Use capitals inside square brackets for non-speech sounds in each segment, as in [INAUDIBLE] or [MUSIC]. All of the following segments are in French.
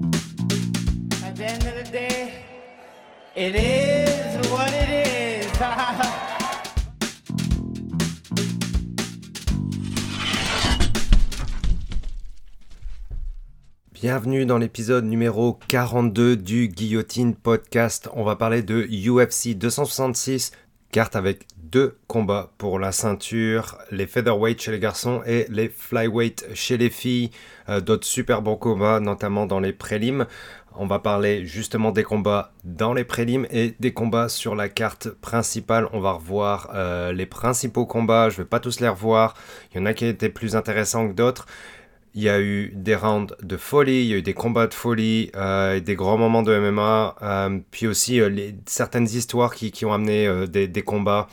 At the end of the day, it is what it is. [LAUGHS] Bienvenue dans l'épisode numéro 42 du Guillotine Podcast. On va parler de UFC 266, carte avec deux combats pour la ceinture, les featherweight chez les garçons et les flyweight chez les filles. Euh, D'autres super bons combats, notamment dans les prélims. On va parler justement des combats dans les prélims et des combats sur la carte principale. On va revoir euh, les principaux combats. Je vais pas tous les revoir. Il y en a qui étaient plus intéressants que d'autres. Il y a eu des rounds de folie, il y a eu des combats de folie, euh, des grands moments de MMA, puis aussi certaines histoires qui, ont amené des combats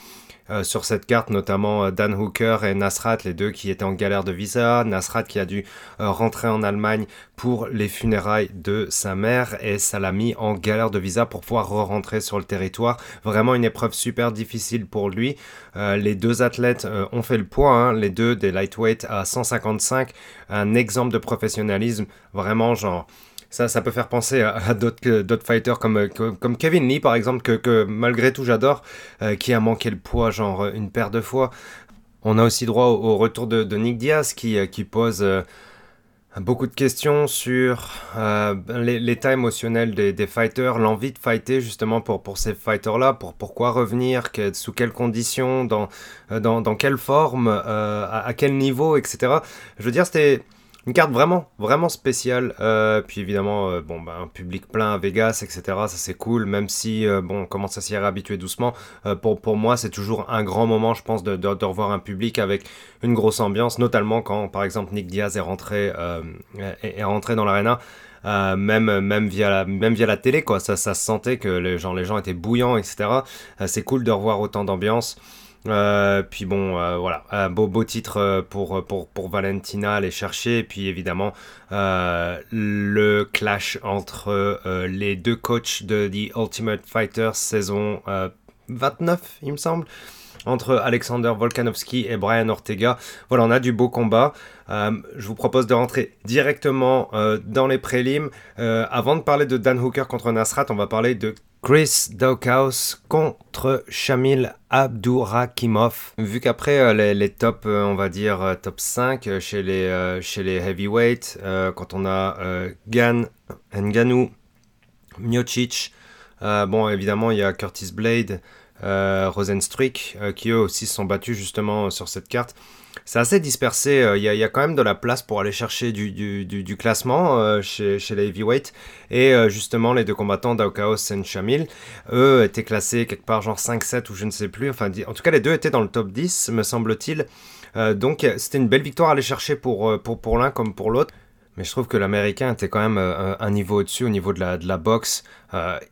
euh, sur cette carte, notamment euh, Dan Hooker et Nasrat, les deux qui étaient en galère de visa. Nasrat qui a dû euh, rentrer en Allemagne pour les funérailles de sa mère et ça l'a mis en galère de visa pour pouvoir re-rentrer sur le territoire. Vraiment une épreuve super difficile pour lui. Euh, les deux athlètes ont fait le poids, hein, les deux des lightweight à 155, un exemple de professionnalisme, vraiment genre ça, ça peut faire penser à, d'autres fighters comme, euh, comme, Kevin Lee, par exemple, que, malgré tout j'adore, euh, qui a manqué le poids, genre euh, une paire de fois. On a aussi droit au, retour de, Nick Diaz, qui, pose beaucoup de questions sur euh, l'é- l'état émotionnel des, fighters, l'envie de fighter justement pour, ces fighters-là, pour pourquoi revenir, que- sous quelles conditions, dans, dans, quelle forme, à quel niveau, etc. Je veux dire, c'était une carte vraiment, vraiment spéciale. Euh, puis évidemment, euh, bon, un public plein à Vegas, etc. Ça c'est cool, même si euh, bon, on commence à s'y réhabituer doucement. Euh, pour, moi, c'est toujours un grand moment, je pense, de, revoir un public avec une grosse ambiance, notamment quand, par exemple, Nick Diaz est rentré, dans l'arena. Même via la même via la télé quoi ça ça se sentait que les gens les gens étaient bouillants etc c'est cool de revoir autant d'ambiance euh, puis bon, euh, voilà, un beau beau titre euh, pour pour pour Valentina, aller chercher. Et puis évidemment le clash entre les deux coachs de The Ultimate Fighter saison euh, 29, il me semble, entre Alexander Volkanovski et Brian Ortega. Voilà, on a du beau combat. Je vous propose de rentrer directement dans les prélims. Avant de parler de Dan Hooker contre Nasrat, on va parler de Chris Daukaus contre Shamil Abdurakimov. Vu qu'après euh, les, les top, euh, on va dire euh, top 5 euh, chez les, chez les heavyweights, quand on a Gan, Ngannou, Miocic, bon évidemment il y a Curtis Blade, Rosenstruik, euh, qui eux aussi se sont battus justement sur cette carte. C'est assez dispersé, euh, il y, a- quand même de la place pour aller chercher du, classement euh, chez, les heavyweights. Et euh, justement, les deux combattants, Daukaos et Shamil, eux étaient classés quelque part genre 5-7 ou je ne sais plus. Enfin, en tout cas, les deux étaient dans le top 10, me semble-t-il. Donc, c'était une belle victoire à aller chercher pour, pour, l'un comme pour l'autre. Mais je trouve que l'américain était quand même un niveau au-dessus au niveau de la, de boxe.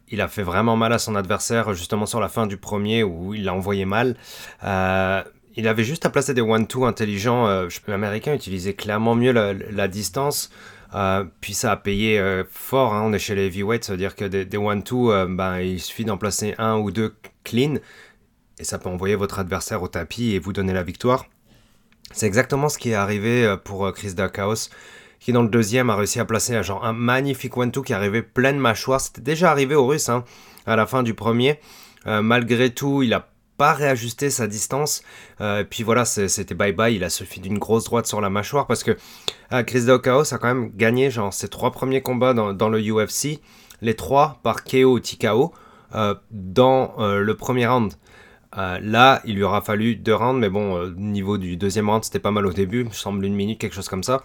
Il a fait vraiment mal à son adversaire, justement sur la fin du premier où il l'a envoyé mal. Il avait juste à placer des one-two intelligents. Euh, L'américain utilisait clairement mieux la, distance. Euh, puis ça a payé euh, fort. hein. On est chez les heavyweights, c'est-à-dire que des, des one-two, euh, ben, il suffit d'en placer un ou deux clean. Et ça peut envoyer votre adversaire au tapis et vous donner la victoire. C'est exactement ce qui est arrivé pour Chris Dakaos, qui dans le deuxième a réussi à placer un, un magnifique one-two qui arrivait pleine mâchoire. C'était déjà arrivé au russe hein, à la fin du premier. Malgré tout, il a pas réajusté sa distance. Euh, puis voilà, c'était bye-bye. Il a suffi d'une grosse droite sur la mâchoire parce que euh, Chris Daukaos a quand même gagné genre, ses trois premiers combats dans, le UFC. Les trois par KO ou euh, dans euh, le premier round. Là, il lui aura fallu deux rounds, mais bon, euh, niveau du deuxième round, c'était pas mal au début, me semble une minute, quelque chose comme ça.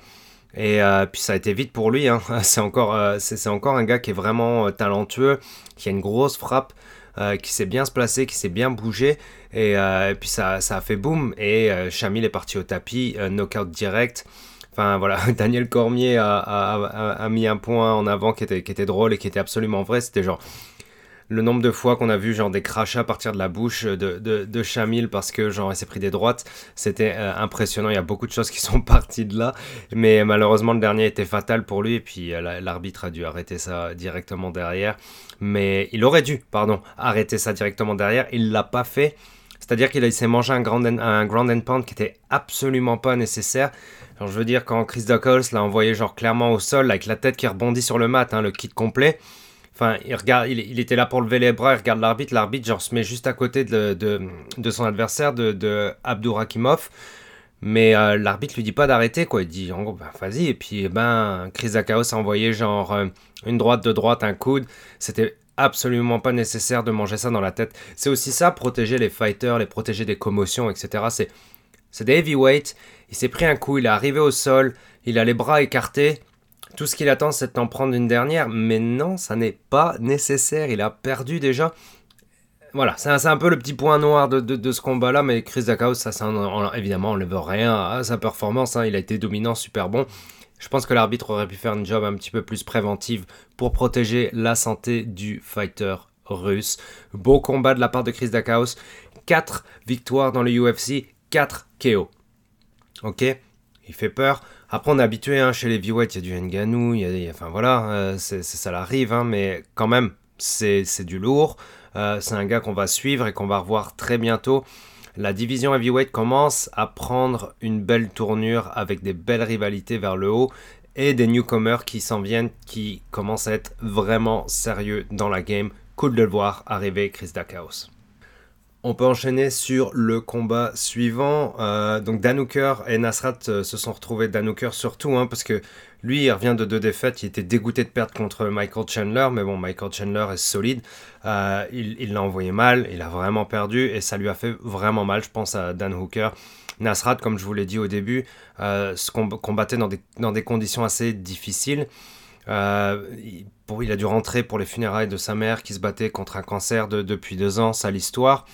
Et puis ça a été vite pour lui. Hein. [LAUGHS] C'est encore, c'est encore un gars qui est vraiment talentueux, qui a une grosse frappe, euh, qui sait bien se placer, qui sait bien bouger. Et, euh, et puis ça, ça a fait boum. Et euh, est parti au tapis, euh, knockout direct. Enfin voilà, [LAUGHS] Daniel Cormier a, a- a- a mis un point en avant qui était, qui était drôle et qui était absolument vrai. C'était genre le nombre de fois qu'on a vu genre des crachats partir de la bouche de, de, de Chamil parce que genre il s'est pris des droites, c'était euh, impressionnant. Il y a beaucoup de choses qui [LAUGHS] sont parties de là, mais malheureusement le dernier était fatal pour lui et puis euh, la- l'arbitre a dû arrêter ça directement derrière. Mais il aurait dû, pardon, arrêter ça directement derrière. Il l'a pas fait. C'est-à-dire qu'il s'est mangé un grand, un grand pound qui était absolument pas nécessaire. Je veux dire, quand Chris Duckles l'a envoyé genre clairement au sol avec la tête qui rebondit sur le mat, hein, le kit complet. Enfin, il, regarde, il, était là pour lever les bras, il regarde l'arbitre. L'arbitre, genre, se met juste à côté de, de, son adversaire, de, de. Mais euh, l'arbitre lui dit pas d'arrêter, quoi. Il dit, ben, vas-y. Et puis, eh ben, Chris Zakaos a envoyé genre euh, une droite de droite, un coude. C'était absolument pas nécessaire de manger ça dans la tête. C'est aussi ça, protéger les fighters, les protéger des commotions, etc. C'est, c'est des heavyweights. Il s'est pris un coup, il est arrivé au sol, il a les bras écartés. Tout ce qu'il attend, c'est d'en prendre une dernière. Mais non, ça n'est pas nécessaire. Il a perdu déjà voilà, c'est un, peu le petit point noir de, ce combat-là, mais Chris Dakaos, ça, ça évidemment, on ne veut rien à sa performance. Hein. il a été dominant, super bon. Je pense que l'arbitre aurait pu faire une job un petit peu plus préventive pour protéger la santé du fighter russe. Beau combat de la part de Chris Dakaos. 4 victoires dans le UFC, 4 KO. Ok? Il fait peur. Après, on est habitué hein, chez les heavyweights, il y a du Nganou, y a, enfin voilà, euh, ça l'arrive, hein, mais quand même, c'est, du lourd. Euh, c'est un gars qu'on va suivre et qu'on va revoir très bientôt. La division heavyweight commence à prendre une belle tournure avec des belles rivalités vers le haut et des newcomers qui s'en viennent, qui commencent à être vraiment sérieux dans la game. Cool de le voir arriver, Chris Dakaos. On peut enchaîner sur le combat suivant. Euh, donc Dan Hooker et Nasrat euh, se sont retrouvés. Dan Hooker surtout, hein, parce que lui, il revient de deux défaites. Il était dégoûté de perdre contre Michael Chandler, mais bon, Michael Chandler est solide. Euh, il l'a envoyé mal, il a vraiment perdu et ça lui a fait vraiment mal. Je pense à Dan Hooker. Nasrat, comme je vous l'ai dit au début, se combattait dans des, conditions assez difficiles. il, a dû rentrer pour les funérailles de sa mère qui se battait contre un cancer de, depuis deux ans, ça l'histoire.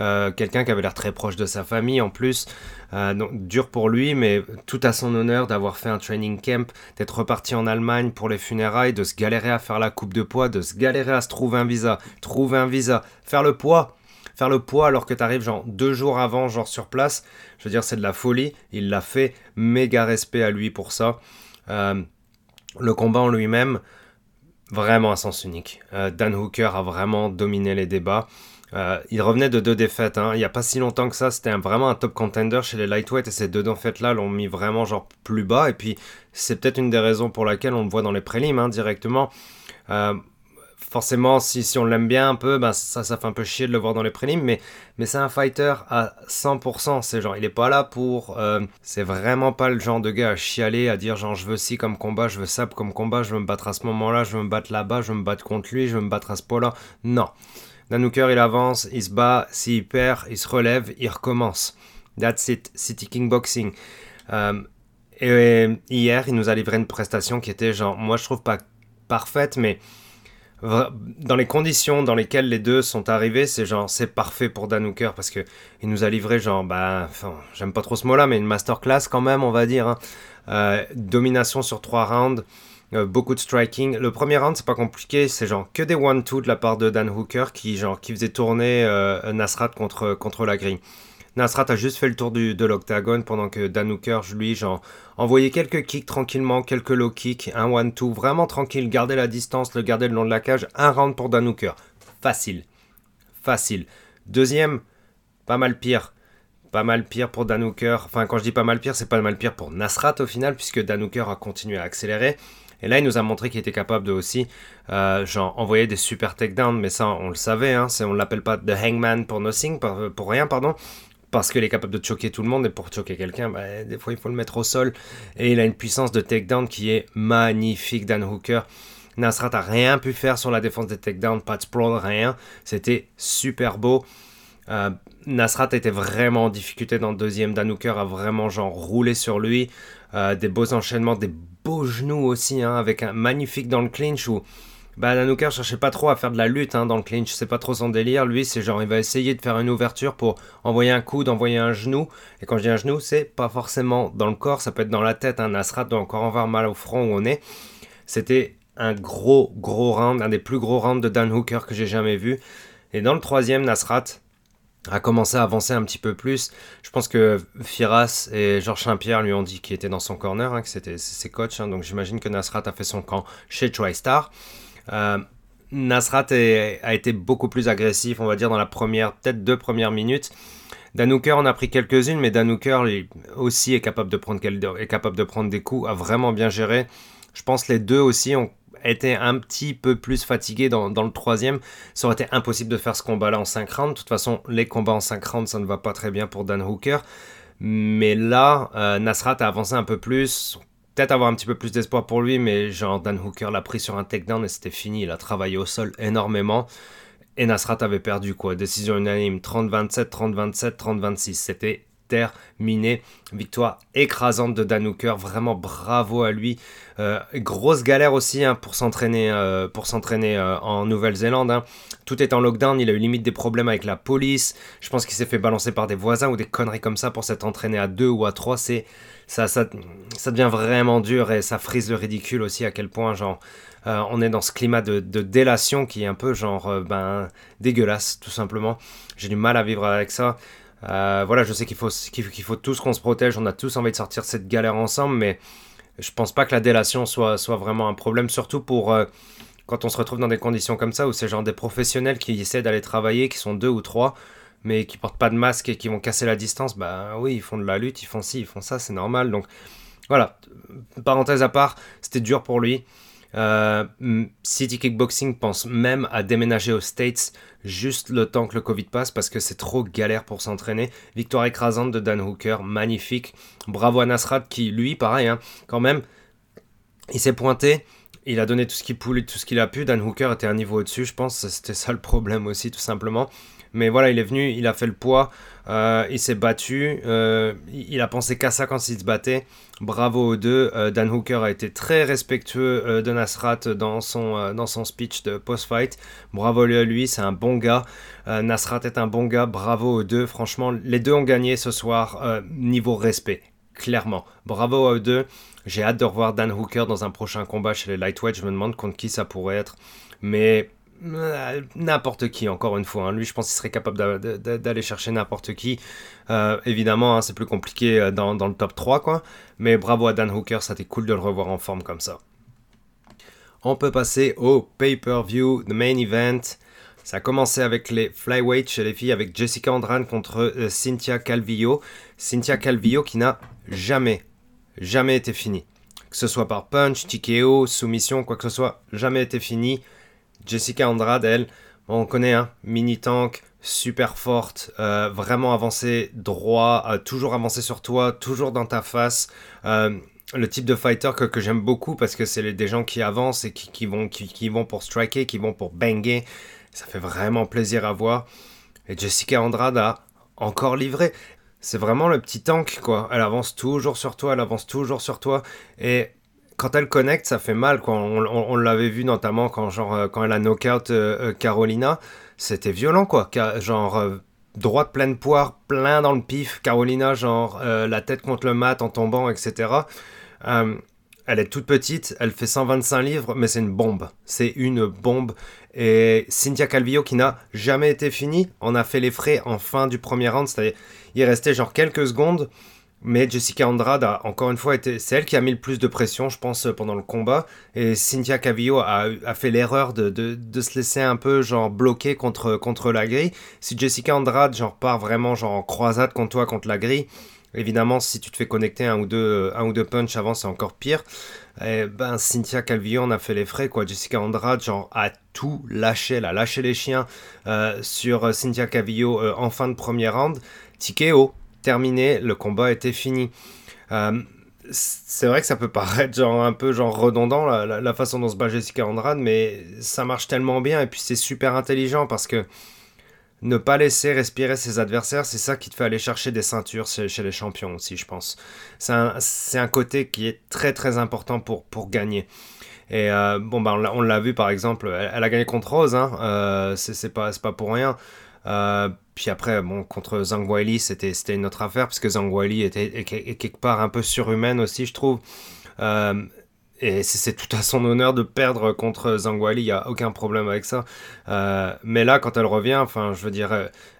Euh, quelqu'un qui avait l'air très proche de sa famille en plus. Euh, dur pour lui, mais tout à son honneur d'avoir fait un training camp, d'être reparti en Allemagne pour les funérailles, de se galérer à faire la coupe de poids, de se galérer à se trouver un visa, trouver un visa, faire le poids. Faire le poids alors que tu arrives genre deux jours avant, genre sur place, je veux dire, c'est de la folie. Il l'a fait, méga respect à lui pour ça. Euh, le combat en lui-même, vraiment un sens unique. Dan Hooker a vraiment dominé les débats. Euh, il revenait de deux défaites. Hein. Il n'y a pas si longtemps que ça, c'était vraiment un top contender chez les lightweight et ces deux défaites-là l'ont mis vraiment genre plus bas. Et puis c'est peut-être une des raisons pour laquelle on le voit dans les prélims hein, directement. Euh, forcément, si, on l'aime bien un peu, ben ça, ça fait un peu chier de le voir dans les prélims, mais, c'est un fighter à 100%. C'est genre, il est pas là pour. Euh, c'est vraiment pas le genre de gars à chialer, à dire genre, je veux ci comme combat, je veux ça comme combat, je veux me battre à ce moment-là, je veux me battre là-bas, je veux me battre contre lui, je veux me battre à ce point-là. Non. Danouker, il avance, il se bat, s'il perd, il se relève, il recommence. That's it, City King Boxing. Euh, et, hier, il nous a livré une prestation qui était genre, moi je trouve pas parfaite, mais dans les conditions dans lesquelles les deux sont arrivés, c'est genre, c'est parfait pour Danouker parce que il nous a livré genre, bah, j'aime pas trop ce mot-là, mais une masterclass quand même, on va dire. Hein. Euh, domination sur trois rounds. Euh, beaucoup de striking. Le premier round, c'est pas compliqué, c'est genre que des one-two de la part de Dan Hooker qui, genre, qui faisait tourner euh, Nasrat contre, la grille. Nasrat a juste fait le tour de l'octagone pendant que Dan Hooker, lui, genre, envoyait quelques kicks tranquillement, quelques low kicks, un one-two, vraiment tranquille, garder la distance, le garder le long de la cage. Un round pour Dan Hooker. Facile. Facile. Deuxième, pas mal pire pas mal pire pour Dan Hooker. Enfin, quand je dis pas mal pire, c'est pas mal pire pour Nasrat au final, puisque Dan Hooker a continué à accélérer. Et là, il nous a montré qu'il était capable de aussi euh, genre, envoyer des super takedowns, mais ça, on le savait, hein, on ne l'appelle pas The Hangman pour nothing, pour, rien, pardon parce qu'il est capable de choquer tout le monde et pour choquer quelqu'un, bah, des fois il faut le mettre au sol. Et il a une puissance de takedown qui est magnifique, Dan Hooker. Nasrat a rien pu faire sur la défense des takedowns, pas de sprawl, rien. C'était super beau. Euh, Nasrat était vraiment en difficulté dans le deuxième. Dan Hooker a vraiment genre roulé sur lui. Euh, des beaux enchaînements, des beaux genoux aussi, hein, avec un magnifique dans le clinch où bah, Nanouka cherchait pas trop à faire de la lutte hein, dans le clinch, c'est pas trop son délire. Lui, c'est genre, il va essayer de faire une ouverture pour envoyer un coup, d'envoyer un genou. Et quand je dis un genou, c'est pas forcément dans le corps, ça peut être dans la tête. Un hein. Nasrat doit encore avoir mal au front où on est. C'était un gros, gros round, un des plus gros rounds de Dan Hooker que j'ai jamais vu. Et dans le troisième, Nasrat, a commencé à avancer un petit peu plus. Je pense que Firas et Georges Saint-Pierre lui ont dit qu'il était dans son corner, hein, que c'était ses coachs. Hein, donc j'imagine que Nasrat a fait son camp chez TriStar. Euh, Nasrat a été beaucoup plus agressif, on va dire, dans la première, peut-être deux premières minutes. Dan Hooker en a pris quelques-unes, mais Dan Hooker aussi est capable, de prendre, est capable de prendre des coups, a vraiment bien géré. Je pense les deux aussi ont été un petit peu plus fatigués dans, le troisième. Ça aurait été impossible de faire ce combat-là en 5 rounds. De toute façon, les combats en 5 rounds, ça ne va pas très bien pour Dan Hooker. Mais là, euh, Nasrat a avancé un peu plus. Peut-être avoir un petit peu plus d'espoir pour lui, mais genre Dan Hooker l'a pris sur un takedown et c'était fini. Il a travaillé au sol énormément. Et Nasrat avait perdu quoi? Décision unanime 30-27, 30-27, 30-26. C'était terminé. Victoire écrasante de Dan Hooker. Vraiment bravo à lui. Euh, grosse galère aussi hein, pour s'entraîner euh, pour s'entraîner euh, en Nouvelle-Zélande. Hein. Tout est en lockdown. Il a eu limite des problèmes avec la police. Je pense qu'il s'est fait balancer par des voisins ou des conneries comme ça pour s'être entraîné à deux ou à trois. C'est ça, ça, devient vraiment dur et ça frise le ridicule aussi à quel point genre on est dans ce climat de, délation qui est un peu genre ben dégueulasse tout simplement. J'ai du mal à vivre avec ça. Euh, voilà, je sais qu'il faut, qu'il faut tous qu'on se protège, on a tous envie de sortir cette galère ensemble, mais je pense pas que la délation soit, soit vraiment un problème, surtout pour quand on se retrouve dans des conditions comme ça où c'est genre des professionnels qui essaient d'aller travailler, qui sont deux ou trois, mais qui portent pas de masque et qui vont casser la distance, bah oui, ils font de la lutte, ils font ci, ils font ça, c'est normal. Donc voilà, parenthèse à part, c'était dur pour lui. Euh, City Kickboxing pense même à déménager aux States juste le temps que le Covid passe parce que c'est trop galère pour s'entraîner. Victoire écrasante de Dan Hooker, magnifique. Bravo à Nasrat qui, lui, pareil, hein, quand même, il s'est pointé. Il a donné tout ce qu'il pouvait, tout ce qu'il a pu. Dan Hooker était un niveau au-dessus, je pense. C'était ça le problème aussi, tout simplement. Mais voilà, il est venu, il a fait le poids, euh, il s'est battu, euh, il a pensé qu'à ça quand il se battait. Bravo aux deux. Euh, Dan Hooker a été très respectueux de Nasrat dans son, dans son speech de post-fight. Bravo à lui, c'est un bon gars. Nasrat est un bon gars, bravo aux deux. Franchement, les deux ont gagné ce soir, niveau respect, clairement. Bravo à eux deux. J'ai hâte de revoir Dan Hooker dans un prochain combat chez les Lightweight. Je me demande contre qui ça pourrait être. Mais n'importe qui, encore une fois. Hein. Lui, je pense qu'il serait capable d'aller chercher n'importe qui. Euh, évidemment, hein, c'est plus compliqué euh, dans, le top 3, quoi. Mais bravo à Dan Hooker, ça était cool de le revoir en forme comme ça. On peut passer au pay-per-view, the main event. Ça a commencé avec les flyweight chez les filles, avec Jessica Andrade contre Cynthia Calvillo. Cynthia Calvillo qui n'a jamais, jamais été finie. Que ce soit par punch, TKO, soumission, quoi que ce soit, jamais été fini. Jessica Andrade, elle, on connaît, hein, mini tank, super forte, euh, vraiment avancée droit, euh, toujours avancée sur toi, toujours dans ta face. Euh, le type de fighter que, j'aime beaucoup parce que c'est des gens qui avancent et qui, vont, qui, vont pour striker, qui vont pour banger. Ça fait vraiment plaisir à voir. Et Jessica Andrade a encore livré. C'est vraiment le petit tank, quoi. Elle avance toujours sur toi, elle avance toujours sur toi. Et quand elle connecte, ça fait mal. On, l'avait vu notamment quand, genre, euh, quand elle a knockout euh, euh, Carolina. C'était violent, quoi. Genre, droite pleine poire, plein dans le pif. Carolina, genre, la tête contre le mat en tombant, etc. elle est toute petite, elle fait 125 livres, mais c'est une bombe. C'est une bombe. Et Cynthia Calvillo, qui n'a jamais été finie, en a fait les frais en fin du premier round. C'est-à-dire, il restait genre quelques secondes. Mais Jessica Andrade a encore une fois été, c'est elle qui a mis le plus de pression, je pense, pendant le combat. Et Cynthia Cavillo a, fait l'erreur de, se laisser un peu genre bloquer contre, contre la grille. Si Jessica Andrade genre part vraiment genre en croisade contre toi contre la grille, évidemment si tu te fais connecter un ou deux, un ou deux punch avant c'est encore pire. Et ben Cynthia Calvillo en a fait les frais quoi. Jessica Andrade genre a tout lâché, elle a lâché les chiens euh, sur Cynthia Cavillo euh, en fin de premier round. Tikeo terminé, le combat était fini. Euh, c'est vrai que ça peut paraître genre un peu genre redondant la, façon dont se bat Jessica Andrade, mais ça marche tellement bien et puis c'est super intelligent parce que ne pas laisser respirer ses adversaires, c'est ça qui te fait aller chercher des ceintures chez, les champions aussi, je pense. C'est un, côté qui est très très important pour, pour gagner. Et euh, bon, bah, on l'a vu par exemple, elle, a gagné contre Rose, hein, euh, c'est pas pour rien. Euh, puis après, bon, contre Zhang Weili, c'était une autre affaire, parce que Zhang Weili était, quelque part un peu surhumaine aussi, je trouve. Euh, et c'est tout à son honneur de perdre contre Zhang Weili, il n'y a aucun problème avec ça. Euh, mais là, quand elle revient, enfin, je veux dire,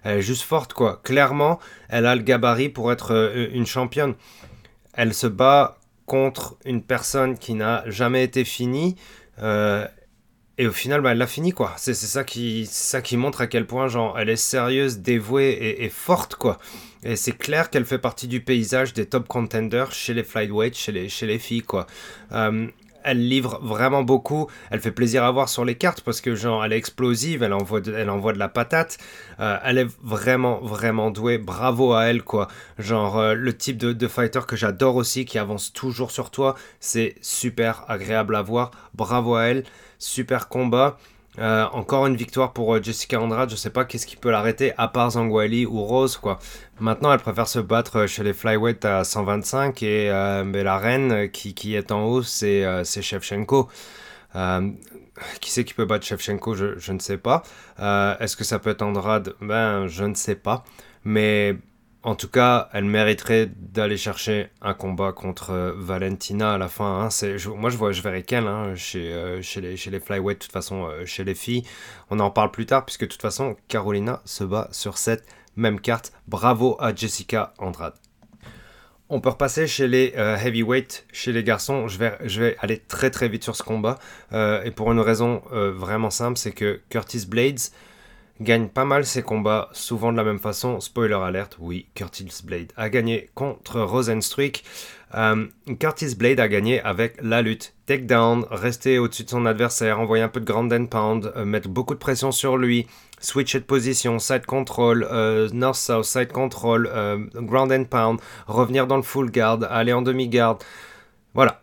elle est juste forte, quoi. Clairement, elle a le gabarit pour être une championne. Elle se bat contre une personne qui n'a jamais été finie et au final, bah, elle l'a fini, quoi. C'est ça, qui, ça qui montre à quel point, genre, elle est sérieuse, dévouée et, forte, quoi. Et c'est clair qu'elle fait partie du paysage des top contenders chez les flyweight, chez les, chez les filles, quoi. Euh, elle livre vraiment beaucoup. Elle fait plaisir à voir sur les cartes parce que genre elle est explosive, elle envoie de, elle envoie de la patate. Euh, elle est vraiment vraiment douée. Bravo à elle quoi. Genre euh, le type de fighter que j'adore aussi qui avance toujours sur toi. C'est super agréable à voir. Bravo à elle. Super combat. Euh, encore une victoire pour euh, Jessica Andrade. Je sais pas qu'est-ce qui peut l'arrêter à part Zangwali ou Rose quoi. Maintenant, elle préfère se battre euh, chez les flyweight à 125 et mais la reine qui, est en haut, c'est Shevchenko. qui c'est qui peut battre Shevchenko? Je, je, ne sais pas. Est-ce que ça peut être Andrade? Ben, je ne sais pas. Mais en tout cas, elle mériterait d'aller chercher un combat contre euh, Valentina à la fin. Hein. moi, je, vois, je verrai qu'elle hein, chez, euh, chez, les, chez flyweight, de toute façon, euh, chez les filles. On en parle plus tard, puisque de toute façon, Carolina se bat sur cette même carte. Bravo à Jessica Andrade. On peut repasser chez les heavyweight, chez les garçons. Je vais, je vais aller très très vite sur ce combat. et pour une raison vraiment simple, c'est que Curtis Blades gagne pas mal ses combats, souvent de la même façon. Spoiler alert, oui, Curtis Blade a gagné contre Rosenstruik. Euh, Curtis Blade a gagné avec la lutte. Takedown, rester au-dessus de son adversaire, envoyer un peu de ground and pound, euh, mettre beaucoup de pression sur lui, switcher de position, side control, euh, north-south, side control, ground and pound, revenir dans le full guard, aller en demi-garde. Voilà,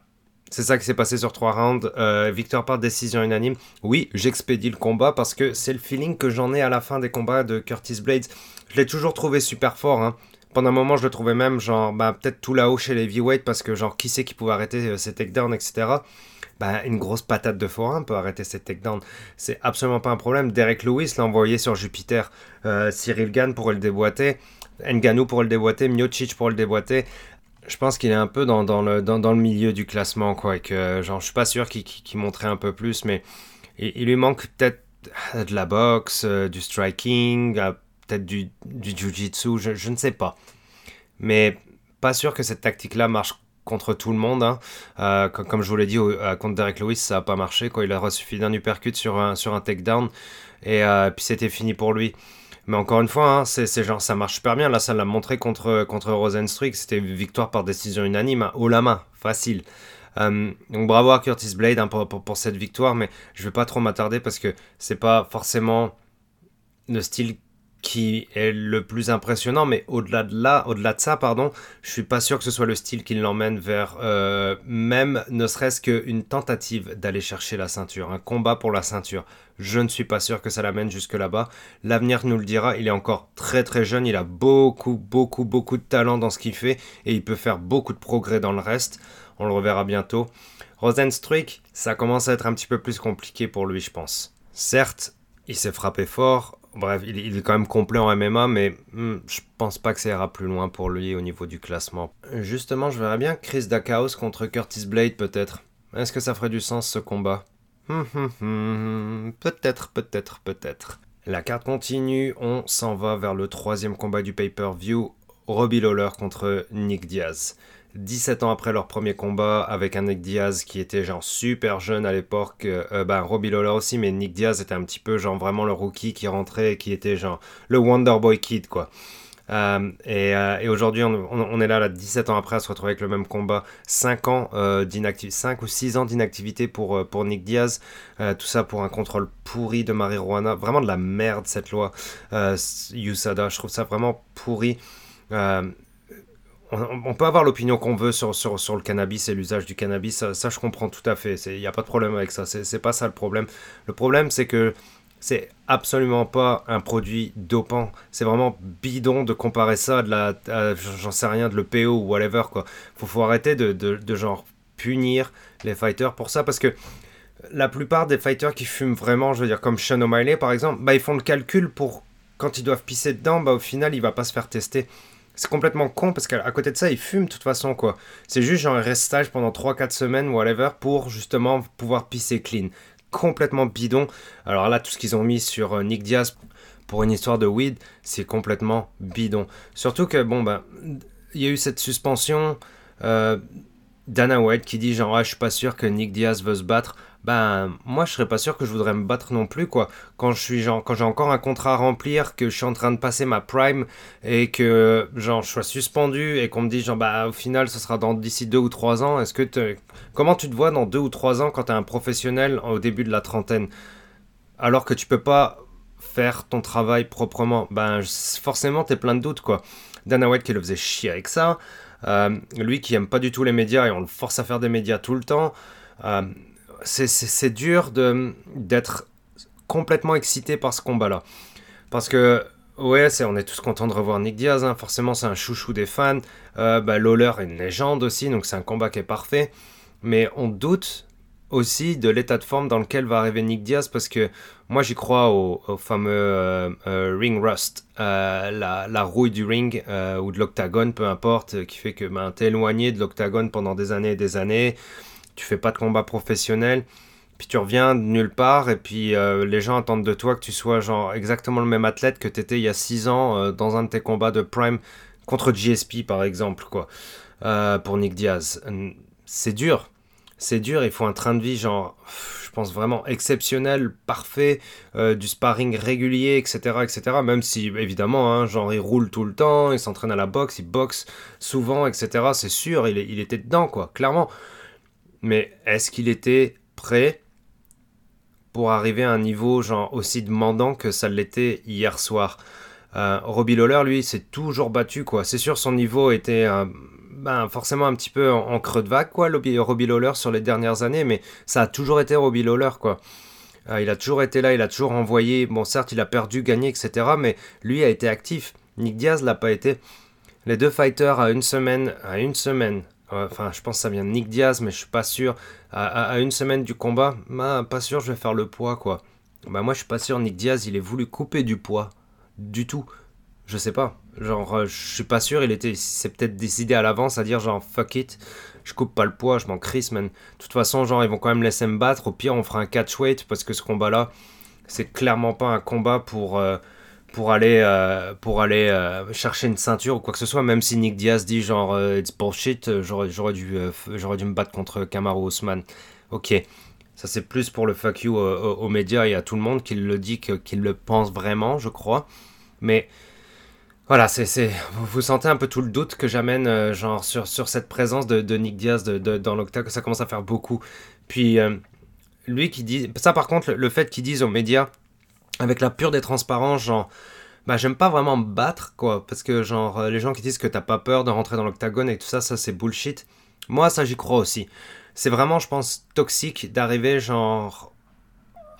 c'est ça qui s'est passé sur trois rounds. Euh, victoire par décision unanime. Oui, j'expédie le combat parce que c'est le feeling que j'en ai à la fin des combats de Curtis Blades. Je l'ai toujours trouvé super fort. Hein. Pendant un moment, je le trouvais même genre bah, peut-être tout là-haut chez les heavyweight parce que genre qui sait qui pouvait arrêter euh, ses takedowns, etc. Bah, une grosse patate de forain peut arrêter ses takedowns. C'est absolument pas un problème. Derek Lewis l'a envoyé sur Jupiter. Euh, Cyril Gann pourrait le déboîter. Nganou pourrait le déboîter. Miocic pourrait le déboîter je pense qu'il est un peu dans, dans, le, dans, dans, le milieu du classement, quoi. Et que, genre, je suis pas sûr qu'il qu montrait un peu plus, mais il, lui manque peut-être de la boxe, euh, du striking, euh, peut-être du, du jiu-jitsu, je, je, ne sais pas. Mais pas sûr que cette tactique-là marche contre tout le monde. Hein. Euh, comme, je vous l'ai dit, contre Derek Lewis, ça n'a pas marché. Quoi. Il a suffi d'un uppercut sur un, sur un takedown, et puis c'était fini pour lui. Mais encore une fois, hein, c'est genre ça marche super bien. Là, ça l'a montré contre, contre Rosenstruik. C'était victoire par décision unanime, hein, haut la main, facile. Euh, donc bravo à Curtis Blade hein, pour, pour, cette victoire, mais je vais pas trop m'attarder parce que c'est pas forcément le style qui est le plus impressionnant, mais au-delà de là, au-delà de ça, pardon, je suis pas sûr que ce soit le style qui l'emmène vers euh, même ne serait-ce qu'une tentative d'aller chercher la ceinture, un combat pour la ceinture. Je ne suis pas sûr que ça l'amène jusque là-bas. L'avenir nous le dira. Il est encore très très jeune. Il a beaucoup beaucoup beaucoup de talent dans ce qu'il fait et il peut faire beaucoup de progrès dans le reste. On le reverra bientôt. Rosenstruik, ça commence à être un petit peu plus compliqué pour lui, je pense. Certes, il s'est frappé fort, Bref, il, est quand même complet en MMA, mais hmm, je pense pas que ça ira plus loin pour lui au niveau du classement. Justement, je verrais bien Chris Dakaos contre Curtis Blade, peut-être. Est-ce que ça ferait du sens ce combat? Hmm, hmm, Peut-être, peut-être, peut-être. La carte continue, on s'en va vers le troisième combat du pay-per-view. Robbie Lawler contre Nick Diaz. 17 ans après leur premier combat avec un Nick Diaz qui était genre super jeune à l'époque, ben Robbie Lawler aussi, mais Nick Diaz était un petit peu genre vraiment le rookie qui rentrait et qui était genre le Wonder Boy Kid quoi. Euh, et, aujourd'hui, on, est là, là, 17 ans après, à se retrouver avec le même combat. 5 ans d'inactivité, 5 ou 6 ans d'inactivité pour, pour Nick Diaz. tout ça pour un contrôle pourri de marijuana. Vraiment de la merde, cette loi. USADA, je trouve ça vraiment pourri on, peut avoir l'opinion qu'on veut sur, sur, le cannabis et l'usage du cannabis, ça, je comprends tout à fait, il n'y a pas de problème avec ça, c'est pas ça le problème. Le problème c'est que c'est absolument pas un produit dopant, c'est vraiment bidon de comparer ça à de la, j'en sais rien, de l'EPO ou whatever quoi. Faut, faut arrêter de, de, genre punir les fighters pour ça parce que la plupart des fighters qui fument vraiment, je veux dire comme Sean O'Malley par exemple, bah ils font le calcul pour quand ils doivent pisser dedans, bah au final il va pas se faire tester. C'est complètement con parce qu'à côté de ça, il fume de toute façon, quoi. C'est juste genre un restage pendant 3-4 semaines, whatever, pour justement pouvoir pisser clean. Complètement bidon. Alors là, tout ce qu'ils ont mis sur euh, Nick Diaz pour une histoire de weed, c'est complètement bidon. Surtout que, bon, ben, il y a eu cette suspension. Euh, Dana White qui dit genre, ah, je suis pas sûr que Nick Diaz veut se battre. Ben moi je serais pas sûr que je voudrais me battre non plus quoi. Quand je suis genre quand j'ai encore un contrat à remplir, que je suis en train de passer ma prime et que genre je sois suspendu et qu'on me dit genre bah au final ce sera dans d'ici deux ou trois ans. Comment tu te vois dans deux ou trois ans quand tu es un professionnel au début de la trentaine? Alors que tu peux pas faire ton travail proprement Ben forcément t'es plein de doutes quoi. Dana White qui le faisait chier avec ça. Euh, lui qui aime pas du tout les médias et on le force à faire des médias tout le temps. Euh, c'est dur d'être complètement excité par ce combat-là. Parce que, ouais, on est tous contents de revoir Nick Diaz, hein. forcément c'est un chouchou des fans. Euh, bah, est une légende aussi, donc c'est un combat qui est parfait. Mais on doute aussi de l'état de forme dans lequel va arriver Nick Diaz parce que moi j'y crois au, fameux euh, euh, ring rust, la, rouille du ring ou de l'octagone, peu importe, qui fait que ben, t'es éloigné de l'octagone pendant des années et des années tu fais pas de combat professionnel, puis tu reviens de nulle part, et puis euh, les gens attendent de toi que tu sois genre exactement le même athlète que tu étais il y a 6 ans euh, dans un de tes combats de prime contre GSP par exemple, quoi, euh, pour Nick Diaz. C'est dur, c'est dur, il faut un train de vie genre, je pense vraiment exceptionnel, parfait, du sparring régulier, etc., etc. Même si évidemment, hein, genre il roule tout le temps, il s'entraîne à la boxe, il boxe souvent, etc. C'est sûr, il, il était dedans, quoi, clairement mais est-ce qu'il était prêt pour arriver à un niveau genre aussi demandant que ça l'était hier soir? Euh, Robbie Lawler, lui, s'est toujours battu, quoi. C'est sûr, son niveau était ben, forcément un petit peu en, creux de vague, quoi, Robbie Lawler sur les dernières années, mais ça a toujours été Robbie Lawler, quoi. Euh, il a toujours été là, il a toujours envoyé. Bon, certes, il a perdu, gagné, etc., mais lui a été actif. Nick Diaz l'a pas été. Les deux fighters à une semaine, à une semaine Enfin, je pense que ça vient de Nick Diaz, mais je suis pas sûr. À, une semaine du combat, bah, pas sûr, je vais faire le poids, quoi. Bah, moi, je suis pas sûr. Nick Diaz, il est voulu couper du poids. Du tout. Je sais pas. Genre, euh, je suis pas sûr. Il était, c'est peut-être décidé à l'avance à dire, genre, fuck it. Je coupe pas le poids, je m'en crisse, man. De toute façon, genre, ils vont quand même laisser me battre. Au pire, on fera un catch weight parce que ce combat-là, c'est clairement pas un combat pour. Euh, pour aller, euh, pour aller euh, chercher une ceinture ou quoi que ce soit, même si Nick Diaz dit genre euh, it's bullshit, j'aurais, dû, dû me battre contre Kamaru Usman. Ok, ça c'est plus pour le fuck you aux médias et à tout le monde qu'il le dit, qu'il le pense vraiment, je crois. Mais voilà, c'est, vous sentez un peu tout le doute que j'amène genre sur, sur cette présence de, Nick Diaz de, dans l'octa, que ça commence à faire beaucoup. Puis lui qui dit, ça par contre, le fait qu'ils disent aux médias avec la pure des transparences, genre, bah j'aime pas vraiment me battre, quoi, parce que genre, euh, les gens qui disent que t'as pas peur de rentrer dans l'octagone et tout ça, ça c'est bullshit. Moi, ça j'y crois aussi. C'est vraiment, je pense, toxique d'arriver, genre,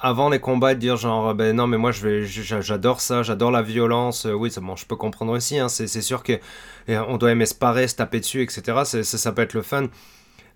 avant les combats, de dire genre, ben non, mais moi je j'adore ça, j'adore la violence, euh, oui, ça, bon, je peux comprendre aussi, hein, c'est sûr que on doit aimer se parer, se taper dessus, etc., ça peut être le fun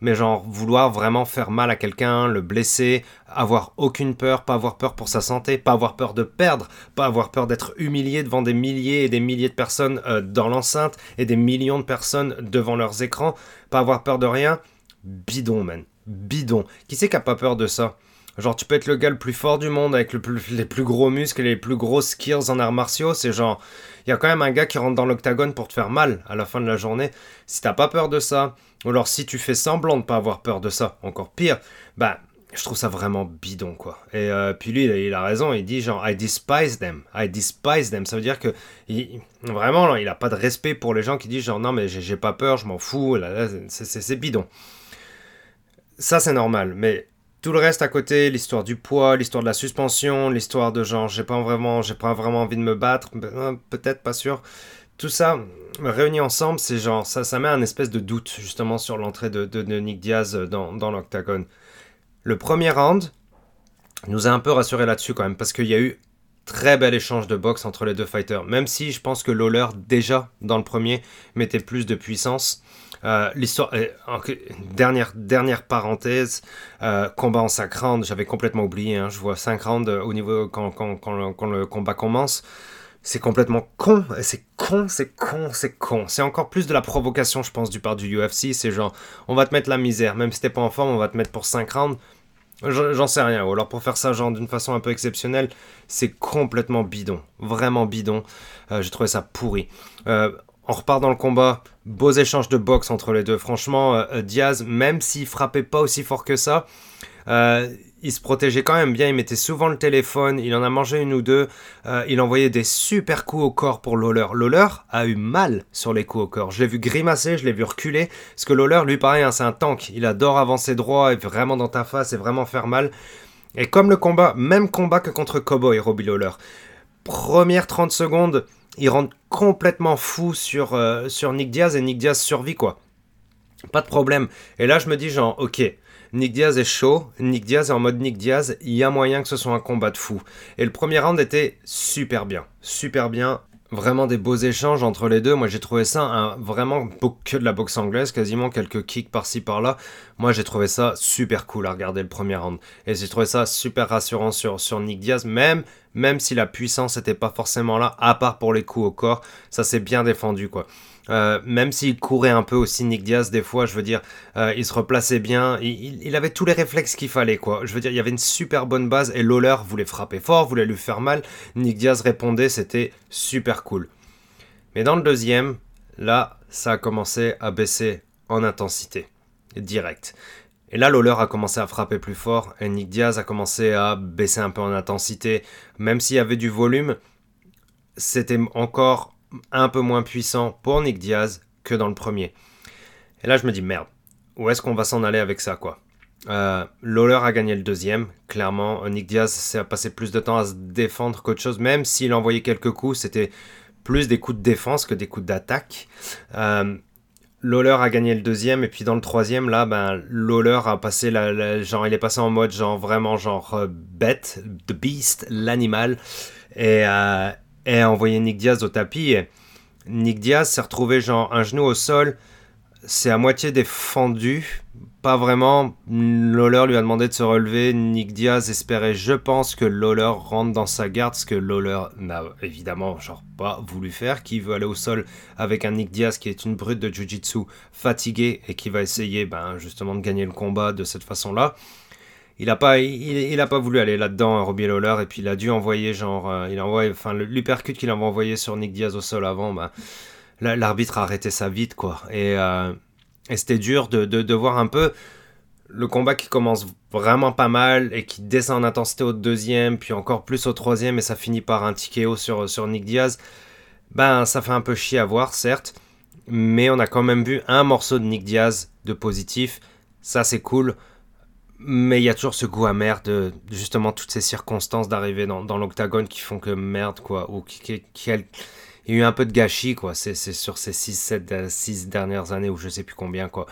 mais genre vouloir vraiment faire mal à quelqu'un, le blesser, avoir aucune peur, pas avoir peur pour sa santé, pas avoir peur de perdre, pas avoir peur d'être humilié devant des milliers et des milliers de personnes euh, dans l'enceinte et des millions de personnes devant leurs écrans, pas avoir peur de rien, bidon man, bidon. Qui c'est qui a pas peur de ça? Genre, tu peux être le gars le plus fort du monde avec les plus gros muscles et les plus gros skills en arts martiaux. C'est genre, il y a quand même un gars qui rentre dans l'octagone pour te faire mal à la fin de la journée. Si t'as pas peur de ça, ou alors si tu fais semblant de pas avoir peur de ça, encore pire, bah, je trouve ça vraiment bidon, quoi. Et euh, puis lui, il a raison, il dit genre, I despise them, I despise them. Ça veut dire que, vraiment, il a pas de respect pour les gens qui disent genre, non, mais j'ai pas peur, je m'en fous, c'est bidon. Ça, c'est normal, mais tout le reste à côté, l'histoire du poids, l'histoire de la suspension, l'histoire de genre j'ai pas vraiment, j'ai pas vraiment envie de me battre, euh, peut-être pas sûr. Tout ça réuni ensemble, c'est genre ça, ça met un espèce de doute justement sur l'entrée de, de, Nick Diaz dans, dans l'octagone. Le premier round nous a un peu rassuré là-dessus quand même parce qu'il y a eu très bel échange de boxe entre les deux fighters. Même si je pense que Lawler déjà dans le premier mettait plus de puissance. Euh, l'histoire, euh, dernière, dernière parenthèse, euh, combat en 5 rounds, j'avais complètement oublié, hein. je vois 5 rounds au niveau quand, quand le combat commence. C'est complètement con, c'est con, c'est con, c'est con. C'est encore plus de la provocation, je pense, du part du UFC. C'est genre, on va te mettre la misère, même si t'es pas en forme, on va te mettre pour 5 rounds. J'en sais rien. Ou alors pour faire ça, genre d'une façon un peu exceptionnelle, c'est complètement bidon, vraiment bidon. J'ai trouvé ça pourri. Euh, on repart dans le combat. Beaux échanges de boxe entre les deux. Franchement, euh, euh, Diaz, même s'il frappait pas aussi fort que ça, euh, il se protégeait quand même bien, il mettait souvent le téléphone, il en a mangé une ou deux, euh, il envoyait des super coups au corps pour Lawler. Lawler a eu mal sur les coups au corps. Je l'ai vu grimacer, je l'ai vu reculer, parce que Lawler, lui pareil, hein, c'est un tank, il adore avancer droit et vraiment dans ta face et vraiment faire mal. Et comme le combat, même combat que contre Cowboy, Robbie Lawler. Première 30 secondes, il rentre complètement fou sur, euh, sur Nick Diaz et Nick Diaz survit quoi. Pas de problème. Et là je me dis genre ok, Nick Diaz est chaud, Nick Diaz est en mode Nick Diaz, il y a moyen que ce soit un combat de fou. Et le premier round était super bien, super bien. Vraiment des beaux échanges entre les deux. Moi j'ai trouvé ça vraiment que de la boxe anglaise, quasiment quelques kicks par-ci par-là. Moi j'ai trouvé ça super cool à regarder le premier round. Et j'ai trouvé ça super rassurant sur, sur Nick Diaz, même, même si la puissance n'était pas forcément là, à part pour les coups au corps. Ça s'est bien défendu quoi. Euh, même s'il courait un peu aussi Nick Diaz des fois, je veux dire, euh, il se replaçait bien, il, avait tous les réflexes qu'il fallait quoi. Je veux dire, il y avait une super bonne base et Lawler voulait frapper fort, voulait lui faire mal. Nick Diaz répondait, c'était super cool. Mais dans le deuxième, là, ça a commencé à baisser en intensité, direct. Et là, Lawler a commencé à frapper plus fort et Nick Diaz a commencé à baisser un peu en intensité, même s'il y avait du volume. C'était encore un peu moins puissant pour Nick Diaz que dans le premier. Et là, je me dis, merde, où est-ce qu'on va s'en aller avec ça, quoi? Euh, Lawler a gagné le deuxième, clairement. Nick Diaz s'est passé plus de temps à se défendre qu'autre chose, même s'il envoyait quelques coups, c'était plus des coups de défense que des coups d'attaque. Euh, Lawler a gagné le deuxième, et puis dans le troisième, là, ben, Lawler a passé la, genre, il est passé en mode genre vraiment genre euh, bête, the beast, l'animal, et, euh, et a envoyé Nick Diaz au tapis. Et Nick Diaz s'est retrouvé genre un genou au sol, c'est à moitié défendu, pas vraiment. Lawler lui a demandé de se relever. Nick Diaz espérait, je pense, que Lawler rentre dans sa garde, ce que Lawler n'a évidemment genre pas voulu faire. Qui veut aller au sol avec un Nick Diaz qui est une brute de jiu-jitsu fatigué et qui va essayer ben, justement de gagner le combat de cette façon-là il a pas, il, a pas voulu aller là-dedans, Robbie Lawler, et puis il a dû envoyer genre, euh, il a envoyé, enfin l'uppercut qu'il avait envoyé sur Nick Diaz au sol avant, bah, l'arbitre a arrêté ça vite quoi, et, euh, c'était dur de, de, voir un peu le combat qui commence vraiment pas mal et qui descend en intensité au deuxième, puis encore plus au troisième, et ça finit par un TKO sur, sur Nick Diaz. Ben, ça fait un peu chier à voir, certes, mais on a quand même vu un morceau de Nick Diaz de positif, ça c'est cool. Mais il y a toujours ce goût amer de justement toutes ces circonstances d'arriver dans, dans l'octagone qui font que merde, quoi. Ou qui, qui, il y a eu un peu de gâchis, quoi. C'est sur ces 6, 7, 6 dernières années ou je sais plus combien, quoi.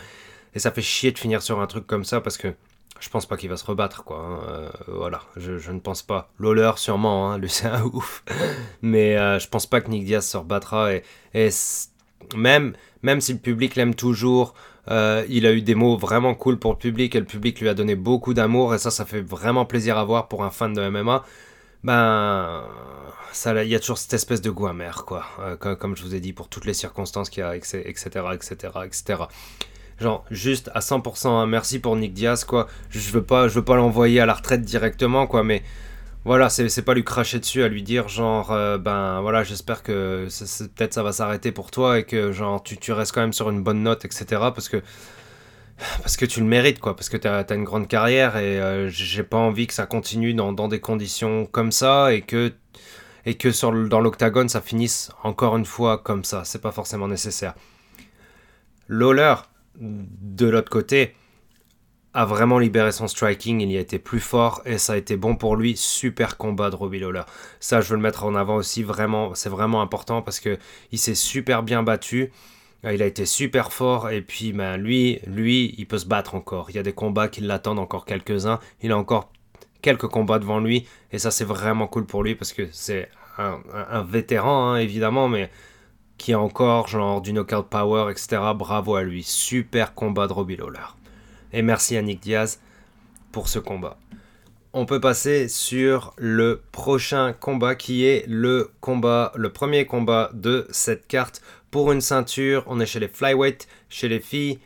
Et ça fait chier de finir sur un truc comme ça parce que je pense pas qu'il va se rebattre, quoi. Hein. Euh, voilà, je, ne pense pas. Lawler, sûrement, hein, [LAUGHS] c'est un ouf. Mais euh, je pense pas que Nick Diaz se rebattra. Et, et même, même si le public l'aime toujours, euh, il a eu des mots vraiment cool pour le public et le public lui a donné beaucoup d'amour et ça, ça fait vraiment plaisir à voir pour un fan de MMA. Ben, ça, il y a toujours cette espèce de goût amer, quoi. Euh, comme, je vous ai dit, pour toutes les circonstances qu'il y a, etc., etc., etc. Genre, juste à 100%, hein, merci pour Nick Diaz, quoi. Je veux pas, je veux pas l'envoyer à la retraite directement, quoi, mais voilà, c'est pas lui cracher dessus, à lui dire genre, euh, ben voilà, j'espère que peut-être ça va s'arrêter pour toi et que genre tu, restes quand même sur une bonne note, etc. Parce que, parce que tu le mérites, quoi, parce que tu as, une grande carrière et euh, j'ai pas envie que ça continue dans, dans, des conditions comme ça et que, et que dans l'octagone ça finisse encore une fois comme ça. C'est pas forcément nécessaire. Lawler, de l'autre côté, a vraiment libéré son striking, il y a été plus fort et ça a été bon pour lui. Super combat de Robbie Lawler. Ça, je veux le mettre en avant aussi, vraiment, c'est vraiment important parce que il s'est super bien battu. Il a été super fort et puis ben, lui, lui, il peut se battre encore. Il y a des combats qui l'attendent, encore quelques-uns. Il a encore quelques combats devant lui et ça c'est vraiment cool pour lui parce que c'est un, vétéran hein, évidemment, mais qui a encore genre du knockout power, etc. Bravo à lui. Super combat de Robbie Lawler. Et merci à Nick Diaz pour ce combat. On peut passer sur le prochain combat qui est le le premier combat de cette carte pour une ceinture. On est chez les flyweight, chez les filles.